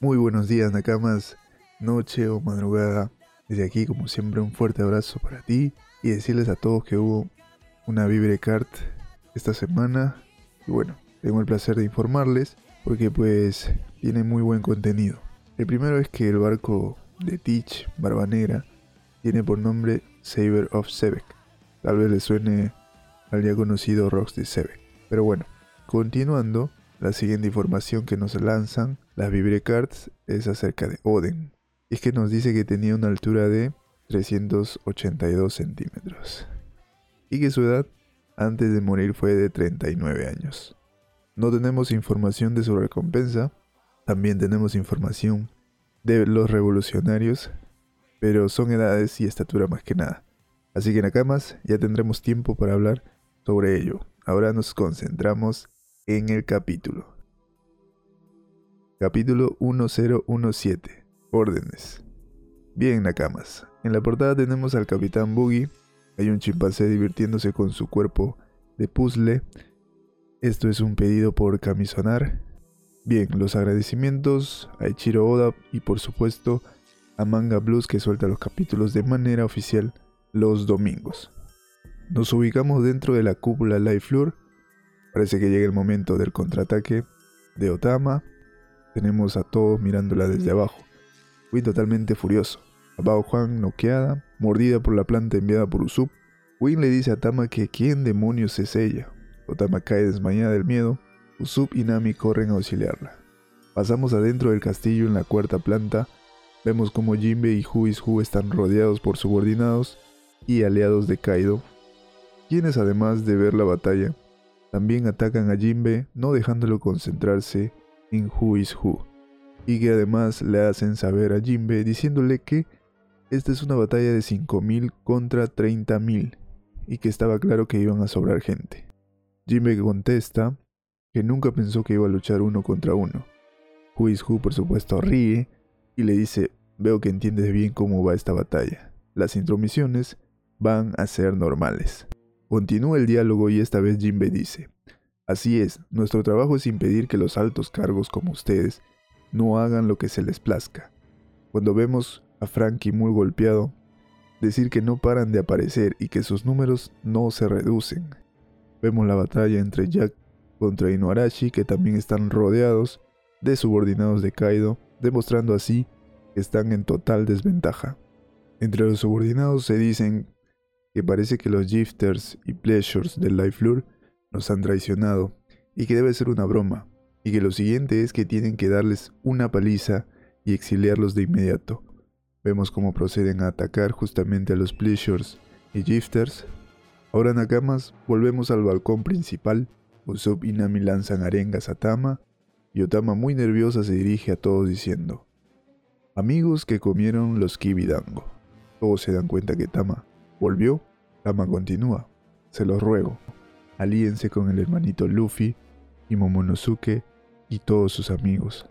Muy buenos días Nakamas, noche o madrugada. Desde aquí como siempre un fuerte abrazo para ti y decirles a todos que hubo una Vibrecart esta semana. Y bueno, tengo el placer de informarles porque pues tiene muy buen contenido. El primero es que el barco de Teach, Barbanera, tiene por nombre Saber of Sebek. Tal vez le suene al ya conocido Rocks de Sebek. Pero bueno, continuando, la siguiente información que nos lanzan las Vibrecards es acerca de Oden. Es que nos dice que tenía una altura de 382 centímetros. Y que su edad antes de morir fue de 39 años. No tenemos información de su recompensa. También tenemos información de los revolucionarios. Pero son edades y estatura más que nada. Así que Nakamas ya tendremos tiempo para hablar sobre ello. Ahora nos concentramos en el capítulo. Capítulo 1017. Órdenes. Bien, Nakamas. En la portada tenemos al Capitán Boogie. Hay un chimpancé divirtiéndose con su cuerpo de puzzle. Esto es un pedido por Camisonar. Bien, los agradecimientos a Ichiro Oda y por supuesto a Manga Blues que suelta los capítulos de manera oficial los domingos. Nos ubicamos dentro de la cúpula Life Floor Parece que llega el momento del contraataque de Otama. Tenemos a todos mirándola desde abajo. Fui totalmente furioso. A Bao Juan noqueada, mordida por la planta enviada por Usup. Win le dice a Tama que quién demonios es ella. Otama cae desmayada del miedo. Usup y Nami corren a auxiliarla. Pasamos adentro del castillo en la cuarta planta. Vemos como Jinbe y Huishu están rodeados por subordinados y aliados de Kaido, quienes además de ver la batalla, también atacan a Jinbe no dejándolo concentrarse en Who is Who, y que además le hacen saber a Jinbe diciéndole que esta es una batalla de 5.000 contra 30.000 y que estaba claro que iban a sobrar gente. Jinbe contesta que nunca pensó que iba a luchar uno contra uno. Who is Who por supuesto ríe y le dice veo que entiendes bien cómo va esta batalla. Las intromisiones van a ser normales. Continúa el diálogo y esta vez Jinbe dice, Así es, nuestro trabajo es impedir que los altos cargos como ustedes no hagan lo que se les plazca. Cuando vemos a Frankie muy golpeado, decir que no paran de aparecer y que sus números no se reducen. Vemos la batalla entre Jack contra Inuarashi que también están rodeados de subordinados de Kaido, demostrando así que están en total desventaja. Entre los subordinados se dicen que parece que los gifters y pleasures del Life Lure nos han traicionado y que debe ser una broma, y que lo siguiente es que tienen que darles una paliza y exiliarlos de inmediato. Vemos cómo proceden a atacar justamente a los pleasures y gifters. Ahora Nakamas, volvemos al balcón principal. Usopp y Nami lanzan arengas a Tama, y Otama muy nerviosa se dirige a todos diciendo, Amigos que comieron los kibidango. Todos se dan cuenta que Tama ¿Volvió? Tama continúa. Se los ruego. Alíense con el hermanito Luffy y Momonosuke y todos sus amigos.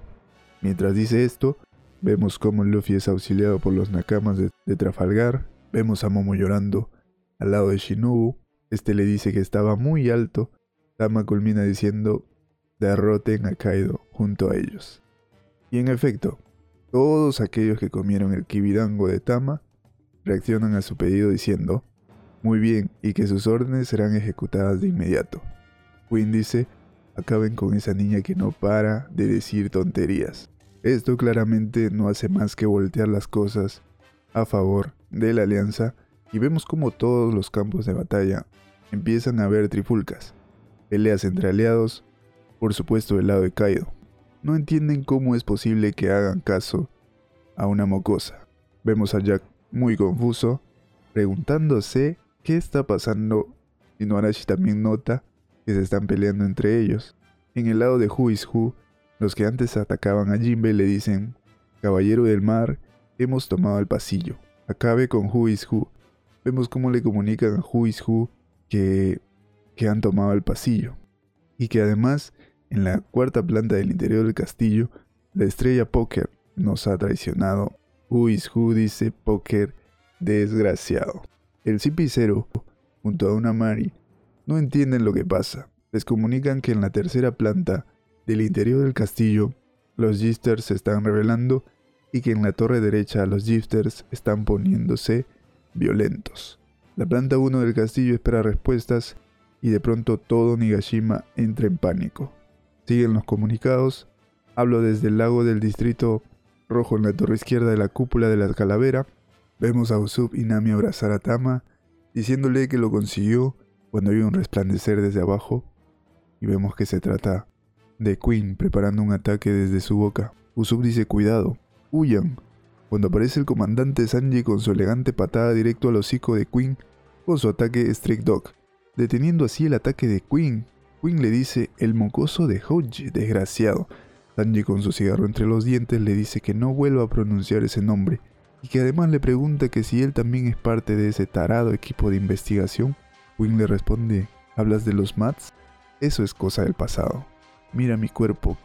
Mientras dice esto, vemos cómo Luffy es auxiliado por los nakamas de, Trafalgar. Vemos a Momo llorando al lado de Shinobu. Este le dice que estaba muy alto. Tama culmina diciendo derroten a Kaido junto a ellos. Y en efecto, todos aquellos que comieron el kibidango de Tama reaccionan a su pedido diciendo, muy bien, y que sus órdenes serán ejecutadas de inmediato. Quinn dice, acaben con esa niña que no para de decir tonterías. Esto claramente no hace más que voltear las cosas a favor de la alianza y vemos como todos los campos de batalla empiezan a haber trifulcas, peleas entre aliados, por supuesto del lado de Kaido. No entienden cómo es posible que hagan caso a una mocosa. Vemos a Jack muy confuso, preguntándose qué está pasando. Y Noarashi también nota que se están peleando entre ellos. En el lado de Who, los que antes atacaban a Jinbe le dicen, Caballero del Mar, hemos tomado el pasillo. Acabe con Who. Vemos cómo le comunican a Who que, que han tomado el pasillo. Y que además, en la cuarta planta del interior del castillo, la estrella Poker nos ha traicionado Who is who dice Poker desgraciado. El CP0, junto a una Mari, no entienden lo que pasa. Les comunican que en la tercera planta del interior del castillo los gifters se están revelando y que en la torre derecha los gifters están poniéndose violentos. La planta 1 del castillo espera respuestas y de pronto todo Nigashima entra en pánico. Siguen los comunicados. Hablo desde el lago del distrito rojo en la torre izquierda de la cúpula de la calavera. Vemos a Usopp y Nami abrazar a Tama, diciéndole que lo consiguió cuando hay un resplandecer desde abajo. Y vemos que se trata de Queen preparando un ataque desde su boca. Usopp dice cuidado, huyan. Cuando aparece el comandante Sanji con su elegante patada directo al hocico de Queen con su ataque Strike Dog, deteniendo así el ataque de Queen. Queen le dice el mocoso de Hoji, desgraciado. Sanji con su cigarro entre los dientes le dice que no vuelva a pronunciar ese nombre y que además le pregunta que si él también es parte de ese tarado equipo de investigación. Queen le responde, ¿hablas de los Mats? Eso es cosa del pasado. Mira mi cuerpo.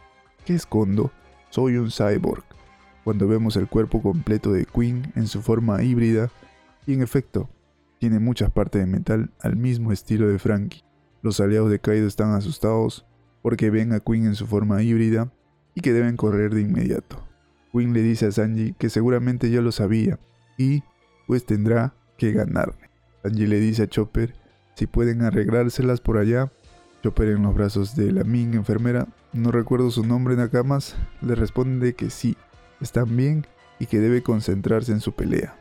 ¿Qué escondo? Soy un cyborg. Cuando vemos el cuerpo completo de Queen en su forma híbrida, y en efecto, tiene muchas partes de metal al mismo estilo de Frankie. Los aliados de Kaido están asustados porque ven a Queen en su forma híbrida y que deben correr de inmediato. Queen le dice a Sanji que seguramente ya lo sabía y pues tendrá que ganarle. Sanji le dice a Chopper si pueden arreglárselas por allá Chopper en los brazos de la Ming enfermera, no recuerdo su nombre Nakamas, le responde que sí, están bien y que debe concentrarse en su pelea.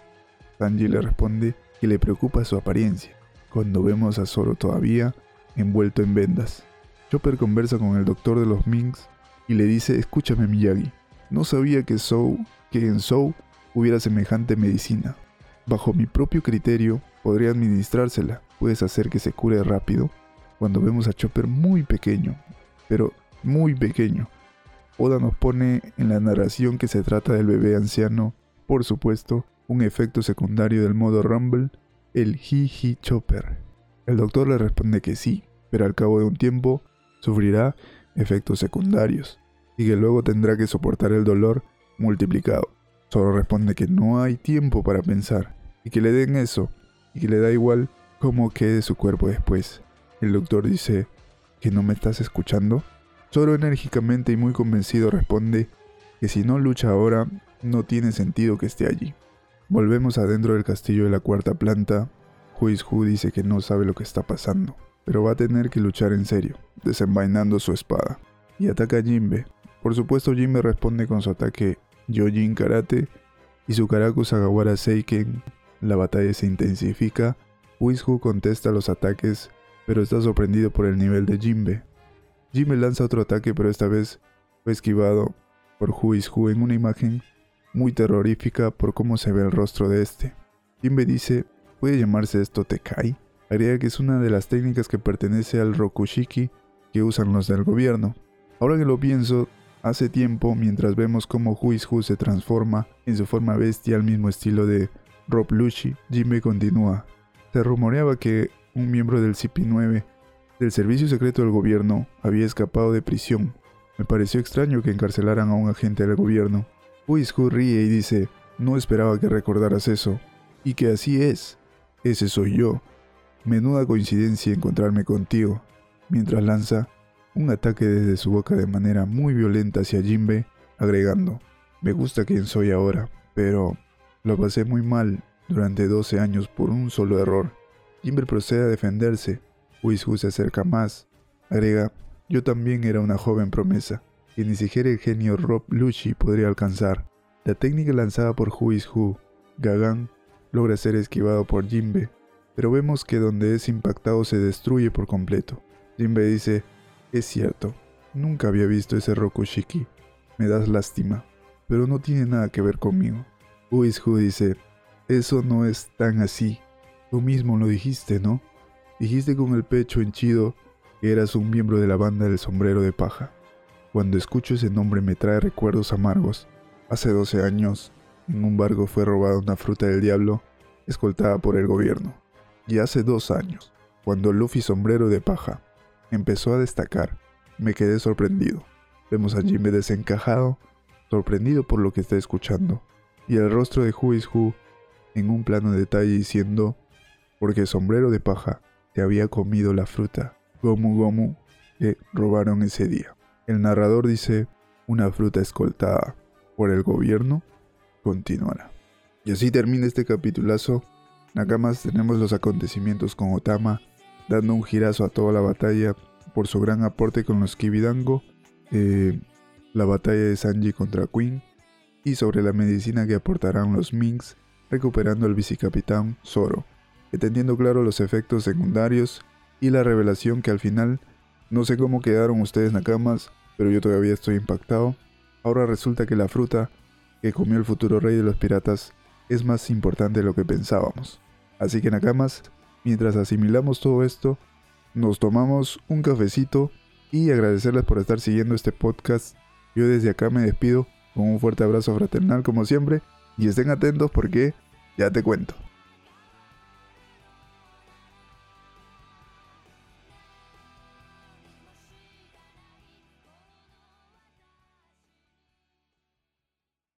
Sanji le responde que le preocupa su apariencia, cuando vemos a Zoro todavía envuelto en vendas. Chopper conversa con el doctor de los Mings y le dice, escúchame Miyagi, no sabía que, que en Sou hubiera semejante medicina. Bajo mi propio criterio, podría administrársela, puedes hacer que se cure rápido cuando vemos a Chopper muy pequeño, pero muy pequeño. Oda nos pone en la narración que se trata del bebé anciano, por supuesto, un efecto secundario del modo Rumble, el Hi-Hi Chopper. El doctor le responde que sí, pero al cabo de un tiempo sufrirá efectos secundarios y que luego tendrá que soportar el dolor multiplicado. Solo responde que no hay tiempo para pensar y que le den eso y que le da igual cómo quede su cuerpo después. El doctor dice, ¿que no me estás escuchando? Zoro enérgicamente y muy convencido responde que si no lucha ahora, no tiene sentido que esté allí. Volvemos adentro del castillo de la cuarta planta. Huizhu dice que no sabe lo que está pasando, pero va a tener que luchar en serio, desenvainando su espada. Y ataca a Jimbe. Por supuesto, Jimbe responde con su ataque Yojin Karate y su Karaku Sagawara Seiken. La batalla se intensifica. Huizhu contesta los ataques pero está sorprendido por el nivel de Jimbe. Jimbe lanza otro ataque, pero esta vez fue esquivado por Huis Hu en una imagen muy terrorífica por cómo se ve el rostro de este. Jimbe dice, ¿puede llamarse esto Tekai? Agrega que es una de las técnicas que pertenece al Rokushiki que usan los del gobierno. Ahora que lo pienso, hace tiempo, mientras vemos cómo Huis Hu se transforma en su forma bestia al mismo estilo de Rob Luchi, Jimbe continúa. Se rumoreaba que un miembro del CP9 del Servicio Secreto del Gobierno había escapado de prisión. Me pareció extraño que encarcelaran a un agente del gobierno. Huizhu ríe y dice, no esperaba que recordaras eso. Y que así es. Ese soy yo. Menuda coincidencia encontrarme contigo. Mientras lanza un ataque desde su boca de manera muy violenta hacia Jimbe, agregando, me gusta quien soy ahora, pero lo pasé muy mal durante 12 años por un solo error. Jimber procede a defenderse. Huizhu se acerca más. Agrega, yo también era una joven promesa, que ni siquiera el genio Rob Lucci podría alcanzar. La técnica lanzada por Huizhu, Gagan, logra ser esquivado por Jimbe, pero vemos que donde es impactado se destruye por completo. Jimbe dice, es cierto, nunca había visto ese Rokushiki, me das lástima, pero no tiene nada que ver conmigo. Huizhu dice, eso no es tan así, Tú mismo lo dijiste, ¿no? Dijiste con el pecho henchido que eras un miembro de la banda del sombrero de paja. Cuando escucho ese nombre me trae recuerdos amargos. Hace 12 años, en un barco fue robada una fruta del diablo, escoltada por el gobierno. Y hace dos años, cuando Luffy Sombrero de Paja empezó a destacar, me quedé sorprendido. Vemos a Jimmy desencajado, sorprendido por lo que está escuchando, y el rostro de Who is Who en un plano de detalle diciendo, porque sombrero de paja te había comido la fruta Gomu Gomu que robaron ese día. El narrador dice, una fruta escoltada por el gobierno continuará. Y así termina este capitulazo. Nakamas tenemos los acontecimientos con Otama, dando un girazo a toda la batalla por su gran aporte con los Kibidango, eh, la batalla de Sanji contra Queen, y sobre la medicina que aportarán los Minks, recuperando al vicecapitán Zoro, entendiendo claro los efectos secundarios y la revelación que al final, no sé cómo quedaron ustedes Nakamas, pero yo todavía estoy impactado. Ahora resulta que la fruta que comió el futuro rey de los piratas es más importante de lo que pensábamos. Así que Nakamas, mientras asimilamos todo esto, nos tomamos un cafecito y agradecerles por estar siguiendo este podcast. Yo desde acá me despido con un fuerte abrazo fraternal como siempre y estén atentos porque ya te cuento.